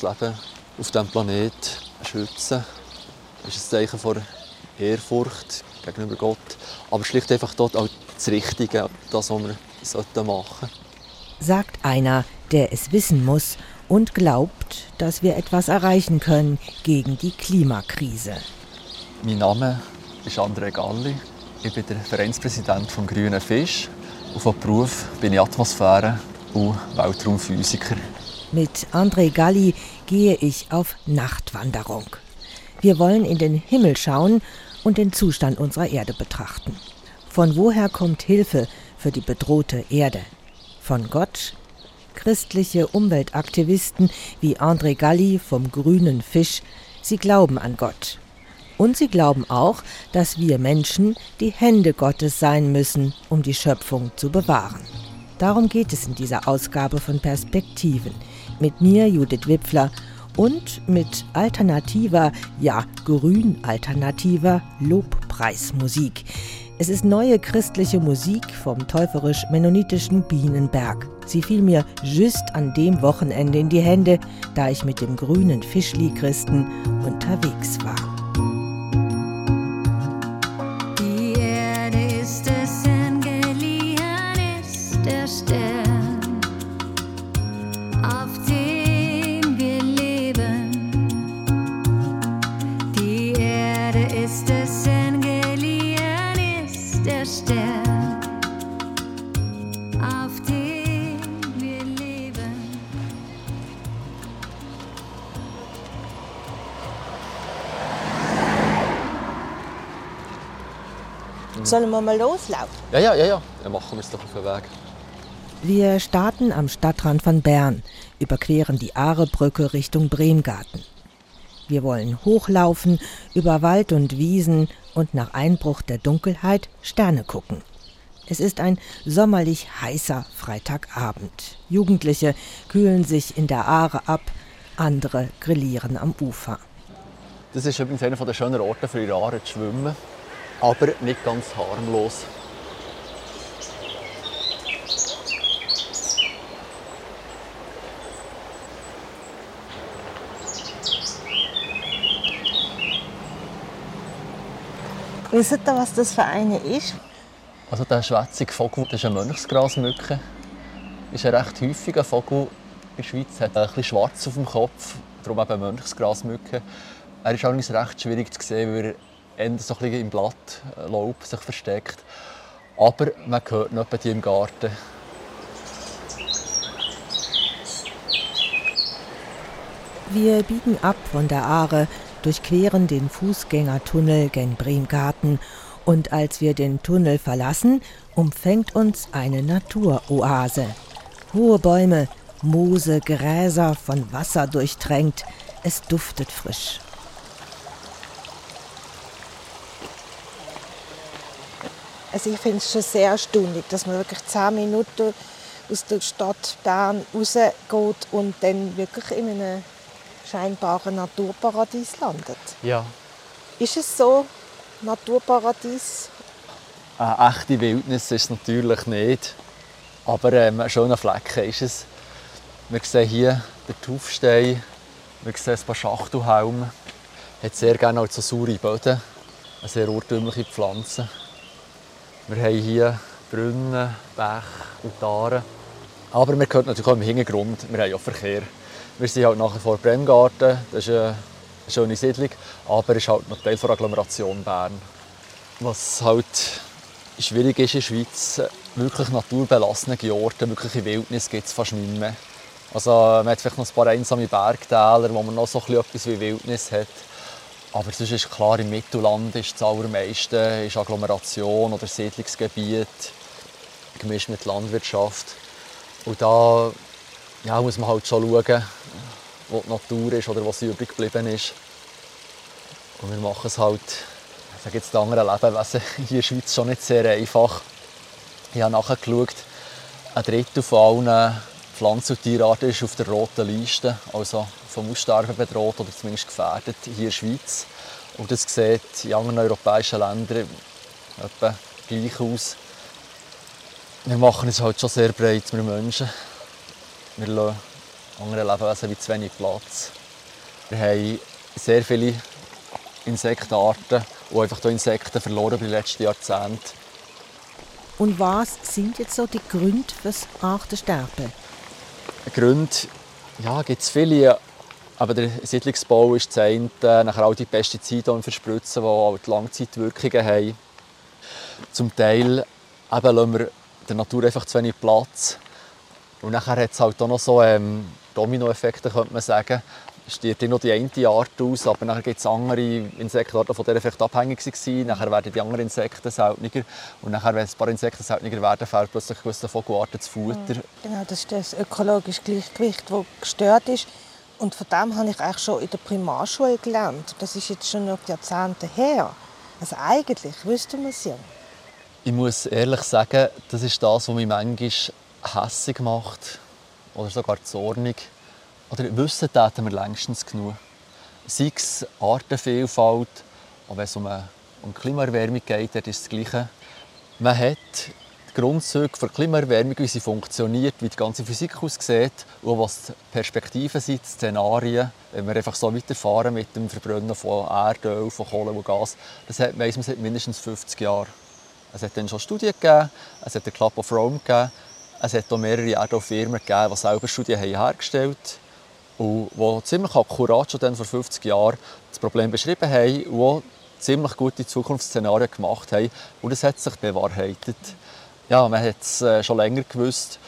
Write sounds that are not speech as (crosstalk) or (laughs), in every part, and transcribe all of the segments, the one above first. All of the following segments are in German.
das Leben auf diesem Planeten schützen. Das ist ein Zeichen von Ehrfurcht gegenüber Gott. Aber schlicht einfach dort auch das Richtige, das, was wir machen sollten. Sagt einer, der es wissen muss und glaubt, dass wir etwas erreichen können gegen die Klimakrise. Mein Name ist André Galli. Ich bin der Vereinspräsident vom Grünen Fisch. Auf dem Beruf bin ich Atmosphäre- und Weltraumphysiker. Mit André Galli gehe ich auf Nachtwanderung. Wir wollen in den Himmel schauen und den Zustand unserer Erde betrachten. Von woher kommt Hilfe für die bedrohte Erde? Von Gott? Christliche Umweltaktivisten wie André Galli vom grünen Fisch, sie glauben an Gott. Und sie glauben auch, dass wir Menschen die Hände Gottes sein müssen, um die Schöpfung zu bewahren. Darum geht es in dieser Ausgabe von Perspektiven. Mit mir, Judith Wipfler, und mit alternativer, ja grün-alternativer Lobpreismusik. Es ist neue christliche Musik vom täuferisch-mennonitischen Bienenberg. Sie fiel mir just an dem Wochenende in die Hände, da ich mit dem grünen Fischli-Christen unterwegs war. Der Stern, auf dem wir leben. Sollen wir mal loslaufen? Ja, ja, ja, ja. Dann machen wir es doch auf den Weg. Wir starten am Stadtrand von Bern, überqueren die Aarebrücke Richtung Bremgarten. Wir wollen hochlaufen, über Wald und Wiesen und nach Einbruch der Dunkelheit Sterne gucken. Es ist ein sommerlich heißer Freitagabend. Jugendliche kühlen sich in der Aare ab, andere grillieren am Ufer. Das ist übrigens einer der schönen Orte für die Aare zu schwimmen. Aber nicht ganz harmlos. Wisst ihr, was das für eine ist? Also der schwätzige Vogel, das ist eine Mönchsgrasmücke. Ist ein recht häufiger Vogel in der Schweiz. Hat ein bisschen schwarz auf dem Kopf, darum eben Mönchsgrasmücke. Er ist allerdings recht schwierig zu sehen, weil er eher so ein bisschen im Blattlaub sich versteckt. Aber man hört noch die im Garten. Wir biegen ab von der Aare, durchqueren den Fußgängertunnel gen Bremgarten und als wir den Tunnel verlassen, umfängt uns eine Naturoase. Hohe Bäume, Moose, Gräser, von Wasser durchtränkt, es duftet frisch. Also ich finde es schon sehr erstaunlich, dass man wirklich zehn Minuten aus der Stadt Bern rausgeht und dann wirklich in einem scheinbaren Naturparadies landet. Ja. Ist es so, Naturparadies? Eine echte Wildnis ist es natürlich nicht. Aber ähm, ein schöner Flecken ist es. Wir sehen hier den Taufstein, wir sehen ein paar Schachtelhalme. Hat sehr gerne auch so saure Böden, eine sehr urtümliche Pflanze. Wir haben hier Brunnen, Bäche und. Aber wir hören natürlich auch im Hintergrund, wir haben ja Verkehr. Wir sind halt nachher vor Bremgarten, das ist eine schöne Siedlung, aber es ist halt noch Teil der Agglomeration Bern. Was halt schwierig ist in der Schweiz, wirklich naturbelassene Orte, wirkliche Wildnis gibt es fast nicht mehr. Also man hat vielleicht noch ein paar einsame Bergtäler, wo man noch so etwas wie Wildnis hat. Aber sonst ist klar, im Mittelland ist das allermeiste ist Agglomeration oder Siedlungsgebiet, gemischt mit Landwirtschaft. Und da ja, muss man halt schon schauen, wo die Natur ist oder was übrig geblieben ist. Und wir machen es halt, ich sage jetzt, die anderen Lebewesen hier in der Schweiz schon nicht sehr einfach. Ich habe nachgeschaut, ein Drittel von allen Pflanzen- und Tierarten ist auf der roten Liste, also vom Aussterben bedroht oder zumindest gefährdet hier in der Schweiz. Und das sieht in anderen europäischen Ländern etwa gleich aus. Wir machen es halt schon sehr breit, wir Menschen. Wir lassen anderen Lebewesen wie zu wenig Platz. Wir haben sehr viele Insektenarten und einfach hier Insekten verloren über die letzten Jahrzehnte. Und was sind jetzt so die Gründe fürs Artensterben? Gründe ja, gibt es viele, aber der Siedlungsbau ist das eine, nachher auch die Pestizide, die verspritzen, die halt Langzeitwirkungen haben. Zum Teil eben lassen wir der Natur einfach zu wenig Platz. Und nachher hat es halt auch noch so ähm, Dominoeffekte, könnte man sagen. Es stirbt nur die eine Art aus, aber nachher gibt es andere Insektenarten, von denen vielleicht abhängig waren. Nachher werden die anderen Insekten seltener. Und nachher, wenn ein paar Insekten seltener werden, fehlt plötzlich gewisse Vogelarten das Futter. Genau, das ist das ökologische Gleichgewicht, das gestört ist. Und von dem habe ich eigentlich schon in der Primarschule gelernt. Das ist jetzt schon noch Jahrzehnte her. Also eigentlich wüsste man es ja. Ich muss ehrlich sagen, das ist das, was mich manchmal hässig macht oder sogar zornig. Oder wissen täten wir längstens genug. Sei es Artenvielfalt, auch wenn es um, eine, um Klimaerwärmung geht, ist das Gleiche. Man hat die Grundzüge der Klimaerwärmung, wie sie funktioniert, wie die ganze Physik aussieht und was die Perspektiven sind, die Szenarien, wenn wir einfach so weiterfahren mit dem Verbrennen von Erdöl, von Kohle und Gas, das hat, seit mindestens 50 Jahren. Es hat dann schon Studien gegeben, es hat den Club of Rome gegeben, es hat auch mehrere Erdölfirmen gegeben, die selber Studien hergestellt haben und die ziemlich akkurat schon dann vor 50 Jahren das Problem beschrieben haben und auch ziemlich gute Zukunftsszenarien gemacht haben. Und es hat sich bewahrheitet. Ja, man hat es äh, schon länger gewusst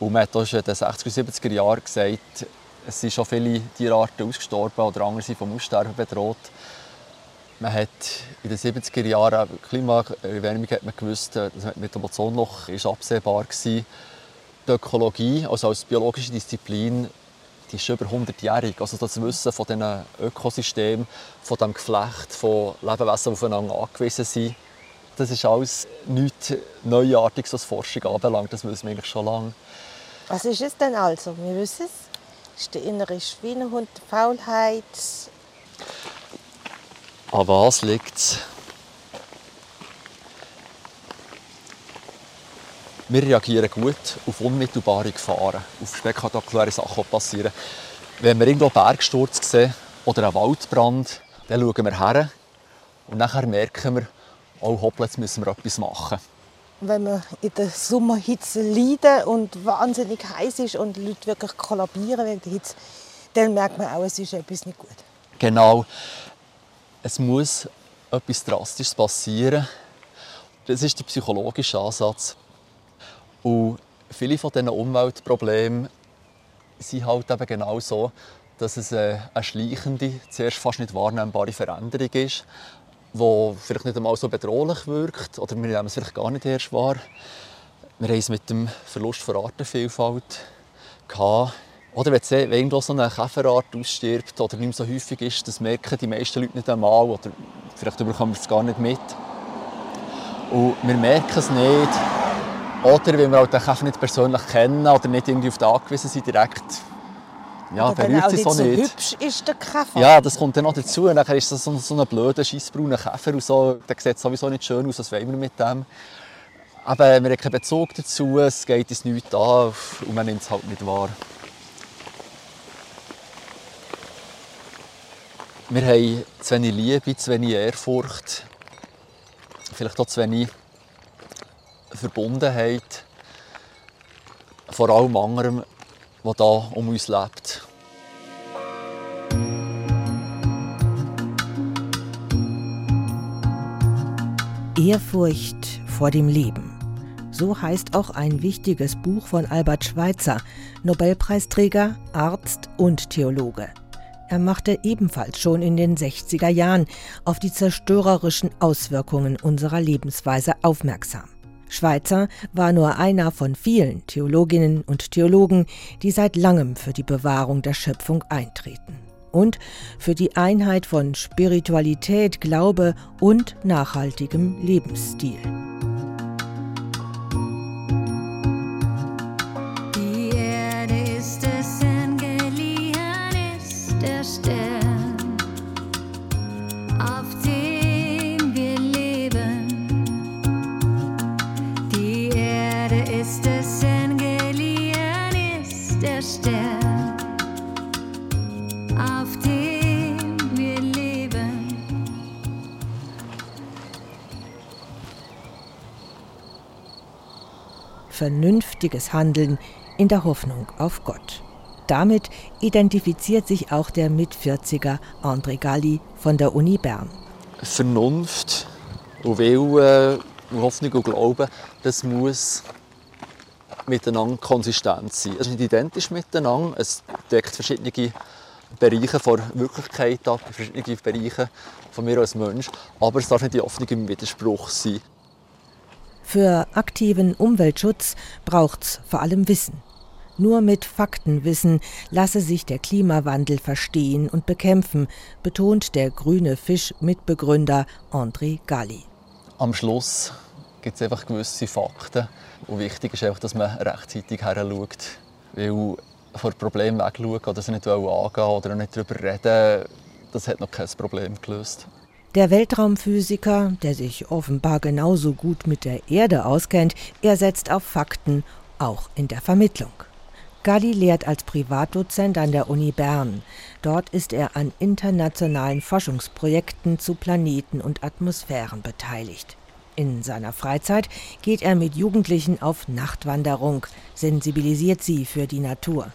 und man hat auch schon in den 60er, 70er Jahren gesagt, es sind schon viele Tierarten ausgestorben oder andere sind vom Aussterben bedroht. Man hat in den 70er Jahren Klimaerwärmung hat man gewusst, äh, das mit dem Ozonloch ist absehbar gewesen. Die Ökologie, also als biologische Disziplin, die ist über 100-jährig. Also das Wissen von diesen Ökosystemen, von dem Geflecht, von Lebewesen, die aufeinander angewiesen sind, das ist alles nichts Neuartiges, was Forschung anbelangt. Das wissen wir eigentlich schon lange. Was ist es denn also? Wir wissen es. Es ist der innere Schweinehund, die Faulheit. An was liegt es? Wir reagieren gut auf unmittelbare Gefahren, auf spektakuläre Sachen, die passieren. Wenn wir irgendwo einen Bergsturz sehen oder einen Waldbrand, dann schauen wir her und nachher merken wir, oh hoppla, jetzt müssen wir etwas machen. Wenn wir in der Sommerhitze leiden und wahnsinnig heiß ist und die Leute wirklich kollabieren wegen der Hitze, dann merkt man auch, es ist etwas nicht gut. Genau. Es muss etwas Drastisches passieren. Das ist der psychologische Ansatz. Und viele von diesen Umweltproblemen sind halt eben genau so, dass es äh, eine schleichende, zuerst fast nicht wahrnehmbare Veränderung ist, die vielleicht nicht einmal so bedrohlich wirkt oder wir nehmen es vielleicht gar nicht erst wahr. Wir haben es mit dem Verlust von Artenvielfalt gehabt. Oder wenn, irgendwo so eine Käferart ausstirbt oder nicht mehr so häufig ist, das merken die meisten Leute nicht einmal oder vielleicht bekommen wir es gar nicht mit. Und wir merken es nicht. Oder weil wir auch den Käfer nicht persönlich kennen oder nicht irgendwie auf den angewiesen sind, direkt ja, Oder er berührt sie nicht so so nicht. hübsch ist, der Käfer. Ja, das kommt dann noch dazu. Und Nachher ist das so, so ein blöder, scheissbrauner Käfer und so. Der sieht sowieso nicht schön aus, was wollen wir mit dem? Aber wir haben keinen Bezug dazu, es geht uns nichts an und man nimmt es halt nicht wahr. Wir haben zu wenig Liebe, zu wenig Ehrfurcht, vielleicht auch zu wenig Verbundenheit, vor allem anderem, was da um uns lebt. Ehrfurcht vor dem Leben. So heißt auch ein wichtiges Buch von Albert Schweitzer, Nobelpreisträger, Arzt und Theologe. Er machte ebenfalls schon in den 60er Jahren auf die zerstörerischen Auswirkungen unserer Lebensweise aufmerksam. Schweitzer war nur einer von vielen Theologinnen und Theologen, die seit langem für die Bewahrung der Schöpfung eintreten und für die Einheit von Spiritualität, Glaube und nachhaltigem Lebensstil. vernünftiges Handeln in der Hoffnung auf Gott. Damit identifiziert sich auch der Mit-40er André Galli von der Uni Bern. Vernunft und Wille und Hoffnung und Glauben, das muss miteinander konsistent sein. Es ist nicht identisch miteinander, es deckt verschiedene Bereiche von Wirklichkeit ab, verschiedene Bereiche von mir als Mensch, aber es darf nicht die Hoffnung im Widerspruch sein. Für aktiven Umweltschutz braucht's vor allem Wissen. Nur mit Faktenwissen lasse sich der Klimawandel verstehen und bekämpfen, betont der grüne Fisch-Mitbegründer André Galli. Am Schluss gibt es einfach gewisse Fakten und wichtig ist einfach, dass man rechtzeitig heranschaut. Weil vor Problemen wegschauen oder sie nicht angehen oder nicht darüber reden, das hat noch kein Problem gelöst. Der Weltraumphysiker, der sich offenbar genauso gut mit der Erde auskennt, er setzt auf Fakten, auch in der Vermittlung. Galli lehrt als Privatdozent an der Uni Bern. Dort ist er an internationalen Forschungsprojekten zu Planeten und Atmosphären beteiligt. In seiner Freizeit geht er mit Jugendlichen auf Nachtwanderung, sensibilisiert sie für die Natur.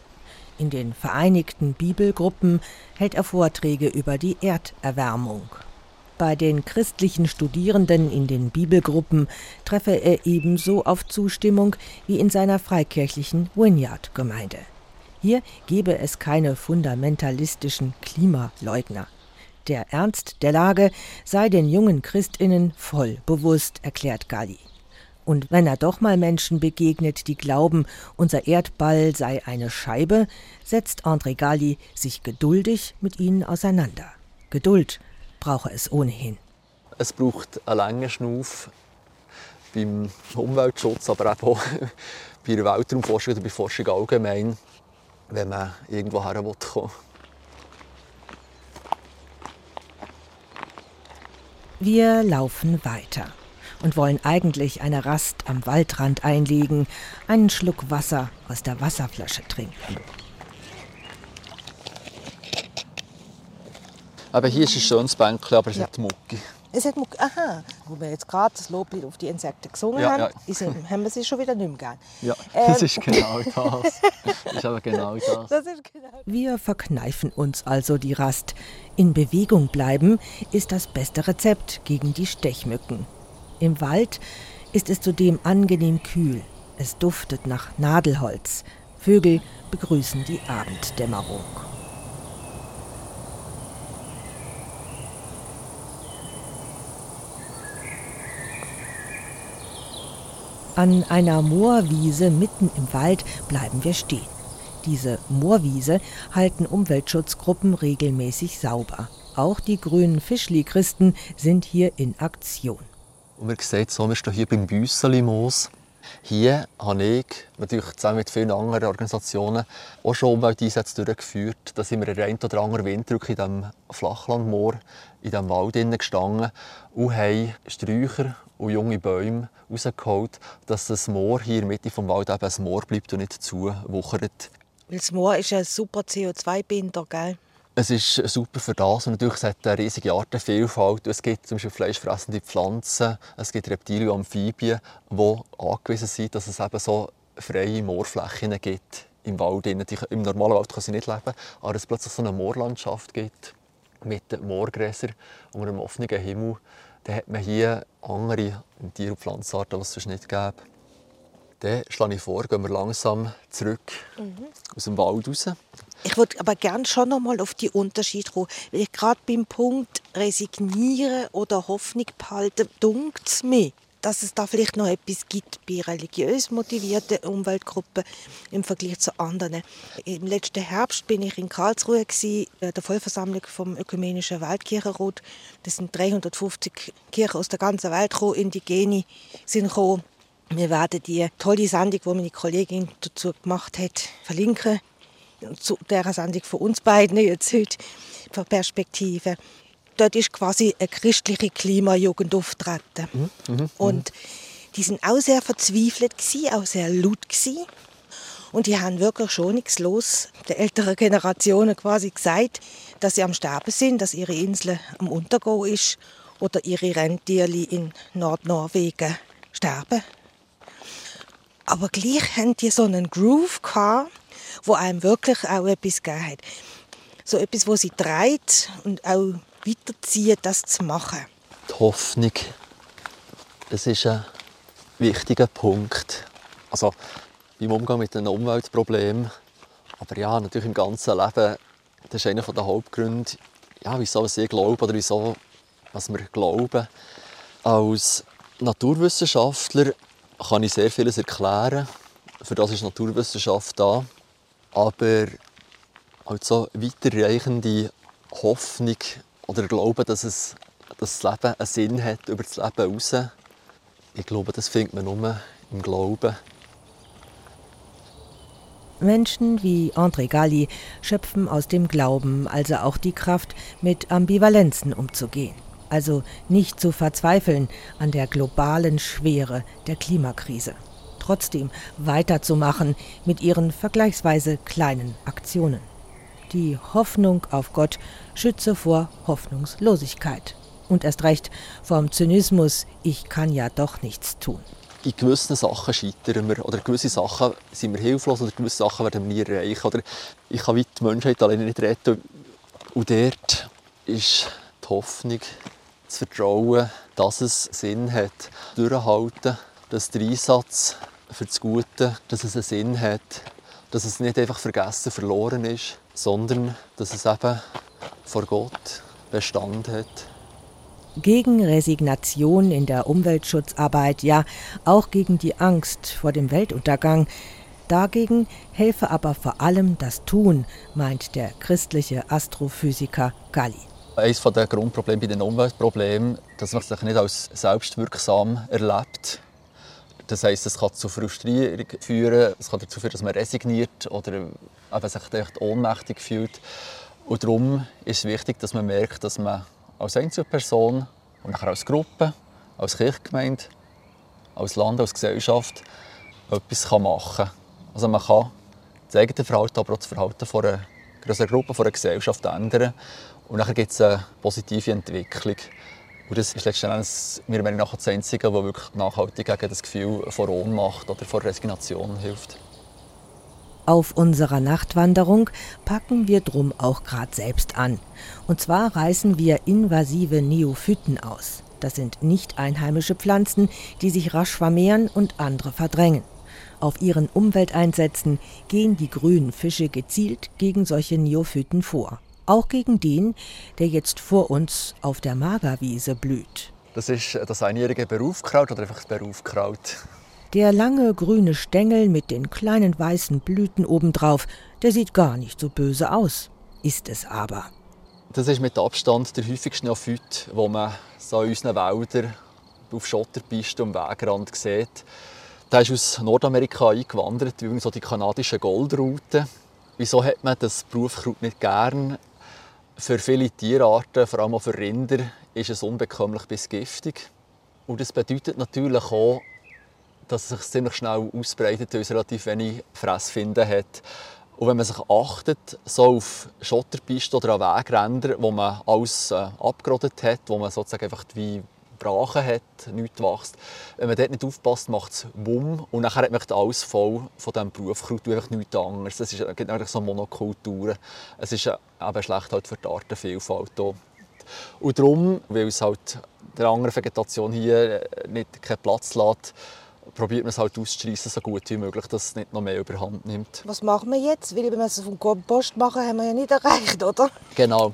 In den Vereinigten Bibelgruppen hält er Vorträge über die Erderwärmung. Bei den christlichen Studierenden in den Bibelgruppen treffe er ebenso auf Zustimmung wie in seiner freikirchlichen Vineyard-Gemeinde. Hier gebe es keine fundamentalistischen Klimaleugner. Der Ernst der Lage sei den jungen Christinnen voll bewusst, erklärt Galli. Und wenn er doch mal Menschen begegnet, die glauben, unser Erdball sei eine Scheibe, setzt André Galli sich geduldig mit ihnen auseinander. Geduld brauche es ohnehin. Es braucht einen langen Schnuff beim Umweltschutz, aber auch (laughs) bei der Weltraumforschung oder bei Forschung allgemein, wenn man irgendwo herkommen will. Wir laufen weiter und wollen eigentlich eine Rast am Waldrand einlegen, einen Schluck Wasser aus der Wasserflasche trinken. Aber hier ist ein schönes Bänkchen, aber es Ja. hat Mucki. Es hat Muck, aha, wo wir jetzt gerade das Loblied auf die Insekten gesungen Ja, haben, ja. ist, haben wir sie schon wieder nicht mehr gern. Ja, Ähm. (laughs) das ist genau das. Das ist aber genau (laughs) das. Das ist genau. Wir verkneifen uns also die Rast. In Bewegung bleiben ist das beste Rezept gegen die Stechmücken. Im Wald ist es zudem angenehm kühl. Es duftet nach Nadelholz. Vögel begrüßen die Abenddämmerung. An einer Moorwiese mitten im Wald bleiben wir stehen. Diese Moorwiese halten Umweltschutzgruppen regelmäßig sauber. Auch die grünen Fischli-Christen sind hier in Aktion. Und wir sehen wir stehen hier beim Büsseli-Moos. Hier habe ich natürlich zusammen mit vielen anderen Organisationen auch schon Umwelteinsätze durchgeführt. Da sind wir einen oder anderen wirklich in diesem Flachlandmoor, in diesem Wald gestanden und haben Sträucher und junge Bäume rausgeholt, dass das Moor hier in der Mitte des Wald eben ein Moor bleibt und nicht zuwuchert. Das Moor ist ein super CO2-Binder, gell? Es ist super für das und natürlich es hat eine riesige Artenvielfalt. Es gibt zum Beispiel fleischfressende Pflanzen, es gibt Reptilien und Amphibien, die angewiesen sind, dass es eben so freie Moorflächen gibt im Wald. Die, Im normalen Wald können sie nicht leben, aber es plötzlich so eine Moorlandschaft gibt mit Moorgräsern unter einem offenen Himmel, dann hat man hier andere Tier- und Pflanzenarten, die es sonst nicht gäbe. Dann schlage ich vor, gehen wir langsam zurück aus dem Wald raus. Ich würde aber gern schon noch mal auf die Unterschiede kommen. Gerade beim Punkt resignieren oder Hoffnung behalten, dunkt es mir, dass es da vielleicht noch etwas gibt bei religiös motivierten Umweltgruppen im Vergleich zu anderen. Im letzten Herbst bin ich in Karlsruhe gewesen, äh, der Vollversammlung vom Ökumenischen Weltkirchenrat. Das sind 350 Kirchen aus der ganzen Welt gekommen, Indigene sind gekommen. Wir werden die tolle Sendung, die meine Kollegin dazu gemacht hat, verlinken zu dieser Sendung von uns beiden jetzt heute von Perspektive. Dort ist quasi eine christliche Klimajugend auftreten. Und die sind auch sehr verzweifelt, gewesen, auch sehr laut. Gewesen. Und die haben wirklich schonungslos der älteren Generationen quasi gesagt, dass sie am Sterben sind, dass ihre Insel am Untergehen ist oder ihre Rentierli in Nordnorwegen sterben. Aber gleich haben die so einen Groove gehabt, wo einem wirklich auch etwas gegeben hat. So etwas, wo sie treibt und auch weiterzieht, das zu machen. Die Hoffnung, das ist ein wichtiger Punkt. Also beim Umgang mit den Umweltproblemen, aber ja, natürlich im ganzen Leben, das ist einer der Hauptgründe, ja, wieso ich glaube oder wieso was wir glauben. Als Naturwissenschaftler kann ich sehr vieles erklären. Für das ist Naturwissenschaft da. Aber halt so weiterreichende Hoffnung oder Glauben, dass, es, dass das Leben einen Sinn hat über das Leben hinaus, ich glaube, das findet man nur im Glauben. Menschen wie André Galli schöpfen aus dem Glauben also auch die Kraft, mit Ambivalenzen umzugehen. Also nicht zu verzweifeln an der globalen Schwere der Klimakrise. Trotzdem weiterzumachen mit ihren vergleichsweise kleinen Aktionen. Die Hoffnung auf Gott schütze vor Hoffnungslosigkeit. Und erst recht vom Zynismus, ich kann ja doch nichts tun. in gewissen Sachen scheitern wir. Oder gewisse Sachen sind wir hilflos oder gewisse Sachen werden wir nie erreichen. Oder ich kann die Menschheit alleine nicht retten. Und dort ist die Hoffnung, das Vertrauen, dass es Sinn hat, durchhalten, dass der Einsatz für das Gute, dass es einen Sinn hat, dass es nicht einfach vergessen, verloren ist, sondern dass es eben vor Gott Bestand hat. Gegen Resignation in der Umweltschutzarbeit, ja auch gegen die Angst vor dem Weltuntergang. Dagegen helfe aber vor allem das Tun, meint der christliche Astrophysiker Galli. Eines der Grundprobleme bei den Umweltproblemen, dass man sich nicht als selbstwirksam erlebt. Das heisst, es kann zu Frustrierung führen, es kann dazu führen, dass man resigniert oder sich echt ohnmächtig fühlt. Und darum ist es wichtig, dass man merkt, dass man als Einzelperson und nachher als Gruppe, als Kirchgemeinde, als Land, als Gesellschaft etwas machen kann. Also man kann das eigene Verhalten, aber auch das Verhalten von einer größeren Gruppe, von einer Gesellschaft ändern. Und dann gibt es eine positive Entwicklung. Und das ist letztendlich meiner Meinung nach das Einzige, was wirklich nachhaltig gegen das Gefühl von Ohnmacht oder von Resignation hilft. Auf unserer Nachtwanderung packen wir drum auch grad selbst an. Und zwar reißen wir invasive Neophyten aus. Das sind nicht einheimische Pflanzen, die sich rasch vermehren und andere verdrängen. Auf ihren Umwelteinsätzen gehen die grünen Fische gezielt gegen solche Neophyten vor. Auch gegen den, der jetzt vor uns auf der Magerwiese blüht. Das ist das einjährige Berufkraut oder einfach das Berufkraut. Der lange grüne Stängel mit den kleinen weißen Blüten obendrauf, der sieht gar nicht so böse aus. Ist es aber. Das ist mit Abstand der häufigste Neophyt, den man so in unseren Wäldern auf Schotterpisten am Wegrand sieht. Der ist aus Nordamerika eingewandert, übrigens so die kanadische Goldroute. Wieso hat man das Berufkraut nicht gern? Für viele Tierarten, vor allem auch für Rinder, ist es unbekömmlich bis giftig. Und das bedeutet natürlich auch, dass es sich ziemlich schnell ausbreitet, weil es relativ wenig Fressfinden hat. Und wenn man sich achtet, so auf Schotterpisten oder an Wegrändern, wo man alles äh, abgerodet hat, wo man sozusagen einfach wie Brachen hat, nichts wächst. Wenn man dort nicht aufpasst, macht es Wumm und dann hat man alles voll von diesem Berufkraut und einfach nichts anderes. Es gibt eigentlich so Monokulturen. Es ist äh, eben schlecht halt für die Artenvielfalt auch. Und darum, weil es halt der anderen Vegetation hier äh, nicht keinen Platz lässt, probiert man es halt auszuschreissen, so gut wie möglich, dass es nicht noch mehr überhand nimmt. Was machen wir jetzt? Weil wenn wir es vom Kompost machen, haben wir ja nicht erreicht, oder? Genau.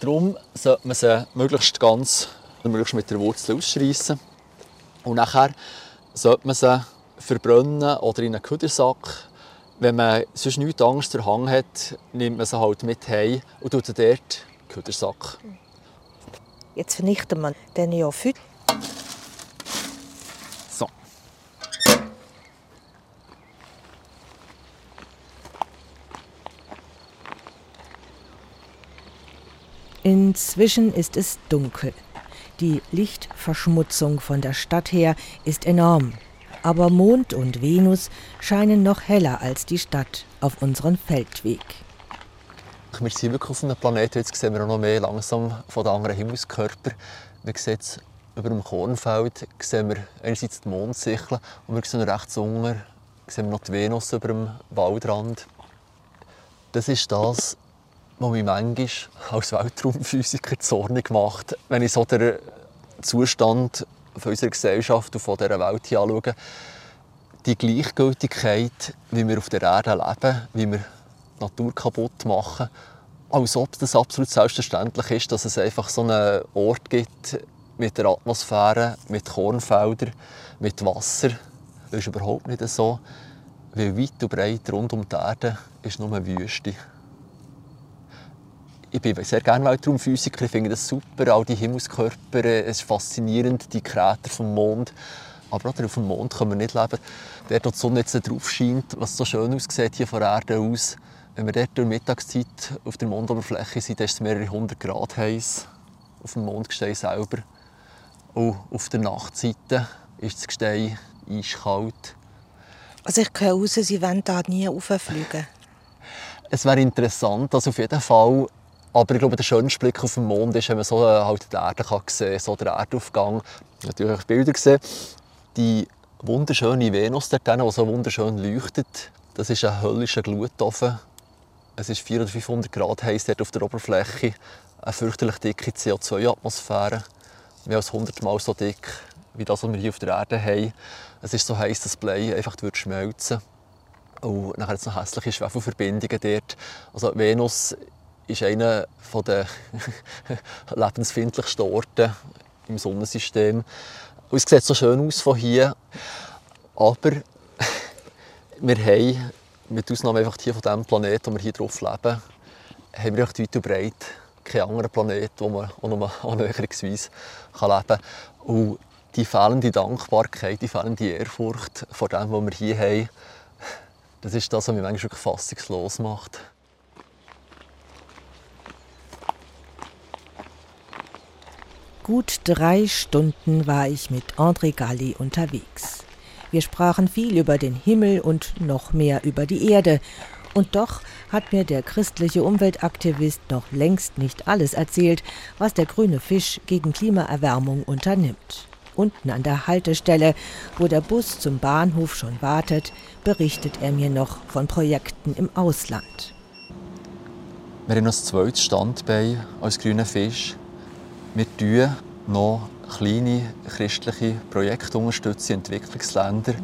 Darum sollte man sie möglichst ganz, möglichst mit der Wurzel ausschreissen. Und nachher sollte man sie verbrennen oder in einen Küdersack. Wenn man sonst nichts anderes der Hang hat, nimmt man sie halt mit heim und tut sie dort in den Küdersack. Jetzt vernichten wir den Neophyt. So. Inzwischen ist es dunkel. Die Lichtverschmutzung von der Stadt her ist enorm. Aber Mond und Venus scheinen noch heller als die Stadt auf unserem Feldweg. Wir sind wirklich auf einem Planeten. Jetzt sehen wir noch mehr langsam von den anderen Himmelskörpern. Wir sehen über dem Kornfeld sehen wir einerseits die Mondsichel und wir sehen rechts unten sehen wir noch die Venus über dem Waldrand. Das ist das, was mich manchmal als Weltraumphysiker zornig macht, wenn ich so den Zustand unserer Gesellschaft und dieser Welt hier anschaue. Die Gleichgültigkeit, wie wir auf der Erde leben, wie wir die Natur kaputt machen, als ob das absolut selbstverständlich ist, dass es einfach so einen Ort gibt mit der Atmosphäre, mit Kornfeldern, mit Wasser. Das ist überhaupt nicht so, weil weit und breit rund um die Erde ist nur Wüste. Ich bin sehr gerne Weltraumphysiker, ich finde das super, all die Himmelskörper, es ist faszinierend, die Krater vom Mond. Aber auch auf dem Mond können wir nicht leben. Dort, wo die Sonne jetzt drauf scheint, was so schön aussieht hier von der Erde aus, wenn wir dort durch Mittagszeit auf der Mondoberfläche sind, ist es mehrere hundert Grad heiß auf dem Mondgestein selber. Und auf der Nachtseite ist das Gestein eiskalt. Also ich höre raus, Sie wollen da nie rauffliegen. Es wäre interessant, also auf jeden Fall. Aber ich glaube, der schönste Blick auf den Mond ist, wenn man so äh, halt die Erde kann sehen so der Erdaufgang. Ich habe natürlich auch Bilder gesehen. Die wunderschöne Venus dort, die so wunderschön leuchtet, das ist ein höllischer Glutofen. Es ist 400 oder 500 Grad heiß dort auf der Oberfläche. Eine fürchterlich dicke CO2-Atmosphäre. Mehr als 100 Mal so dick wie das, was wir hier auf der Erde haben. Es ist so heiß, dass Blei einfach schmelzen Und dann hat es noch hässliche Schwefelverbindungen dort. Also Venus ist einer der (laughs) lebensfindlichsten Orte im Sonnensystem. Und es sieht so schön aus von hier. Aber (laughs) wir haben, mit Ausnahme einfach hier von dem Planeten, wo wir hier drauf leben, haben wir weit und breit keinen anderen Planeten, wo man auch noch (laughs) annäherungsweise leben kann. Und die fehlende Dankbarkeit, die fehlende Ehrfurcht vor dem, was wir hier haben, das ist das, was mich manchmal fassungslos macht. Gut drei Stunden war ich mit André Galli unterwegs. Wir sprachen viel über den Himmel und noch mehr über die Erde. Und doch hat mir der christliche Umweltaktivist noch längst nicht alles erzählt, was der grüne Fisch gegen Klimaerwärmung unternimmt. Unten an der Haltestelle, wo der Bus zum Bahnhof schon wartet, berichtet er mir noch von Projekten im Ausland. Wir haben noch ein zweites Standbein als grüner Fisch. Wir unterstützen noch kleine christliche Projekte in Entwicklungsländern,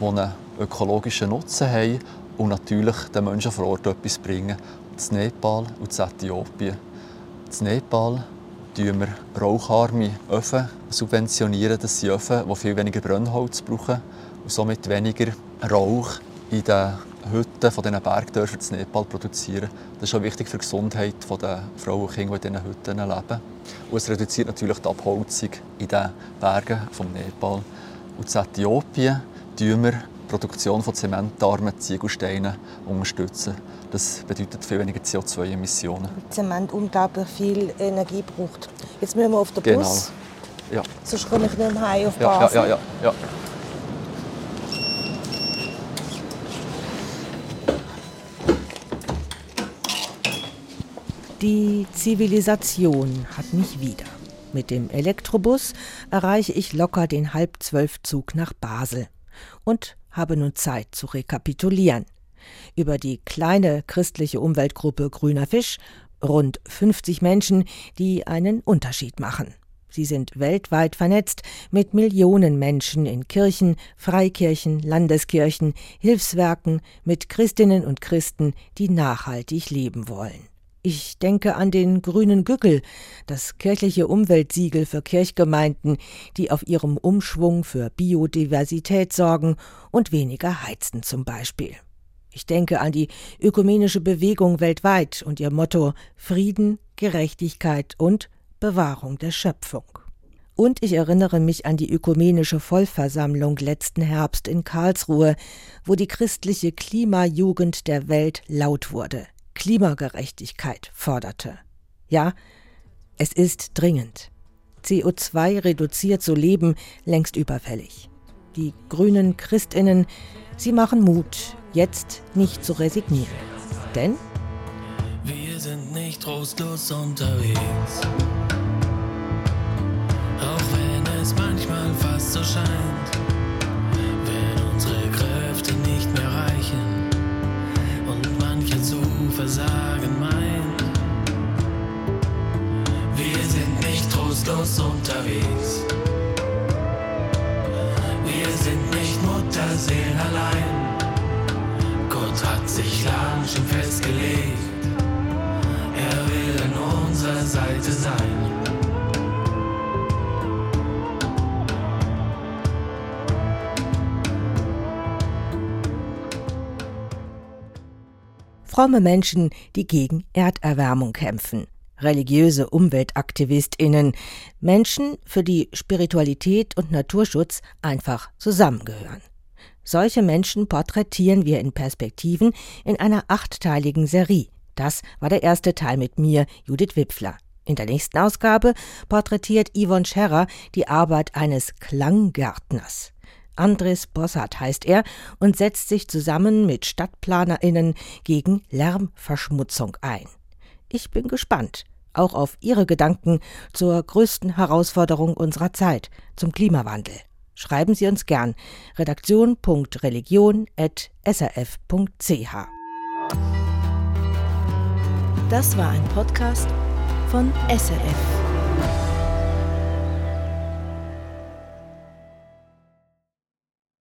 die einen ökologischen Nutzen haben und natürlich den Menschen vor Ort etwas bringen. Das Nepal und das Äthiopien. Das Nepal subventionieren wir raucharme Öfen. Subventionieren. Das sind Öfen, die viel weniger Brennholz brauchen und somit weniger Rauch in den Hütten von diesen Bergdörfern in Nepal produzieren. Das ist auch wichtig für die Gesundheit der Frauen und Kinder, die in diesen Hütten leben. Und es reduziert natürlich die Abholzung in den Bergen von Nepal. Und in Äthiopien unterstützen wir die Produktion von zementarmen Ziegelsteinen. Unterstützen. Das bedeutet viel weniger CO2-Emissionen. Zement unglaublich viel Energie braucht. Jetzt müssen wir auf den Genau. Bus, Ja, sonst komme ich nicht mehr heim auf ja, ja, Basel. ja, ja, ja. Die Zivilisation hat mich wieder. Mit dem Elektrobus erreiche ich locker den Halb-Zwölf-Zug nach Basel und habe nun Zeit zu rekapitulieren. Über die kleine christliche Umweltgruppe Grüner Fisch, rund 50 Menschen, die einen Unterschied machen. Sie sind weltweit vernetzt mit Millionen Menschen in Kirchen, Freikirchen, Landeskirchen, Hilfswerken, mit Christinnen und Christen, die nachhaltig leben wollen. Ich denke an den grünen Gückel, das kirchliche Umweltsiegel für Kirchgemeinden, die auf ihrem Umschwung für Biodiversität sorgen und weniger heizen zum Beispiel. Ich denke an die ökumenische Bewegung weltweit und ihr Motto Frieden, Gerechtigkeit und Bewahrung der Schöpfung. Und ich erinnere mich an die ökumenische Vollversammlung letzten Herbst in Karlsruhe, wo die christliche Klimajugend der Welt laut wurde. Klimagerechtigkeit forderte. Ja, es ist dringend. CO2 reduziert so Leben längst überfällig. Die grünen Christinnen, sie machen Mut, jetzt nicht zu resignieren. Denn Wir sind nicht trostlos unterwegs. Auch wenn es manchmal fast so scheint, Versagen meint. Wir sind nicht trostlos unterwegs. Fromme Menschen, die gegen Erderwärmung kämpfen. Religiöse Umweltaktivistinnen, Menschen, für die Spiritualität und Naturschutz einfach zusammengehören. Solche Menschen porträtieren wir in Perspektiven in einer achtteiligen Serie. Das war der erste Teil mit mir, Judith Wipfler. In der nächsten Ausgabe porträtiert Yvonne Scherrer die Arbeit eines Klanggärtners. Andres Bossart heißt er und setzt sich zusammen mit StadtplanerInnen gegen Lärmverschmutzung ein. Ich bin gespannt, auch auf Ihre Gedanken zur größten Herausforderung unserer Zeit, zum Klimawandel. Schreiben Sie uns gern redaktion.religion.srf.ch. Das war ein Podcast von SRF.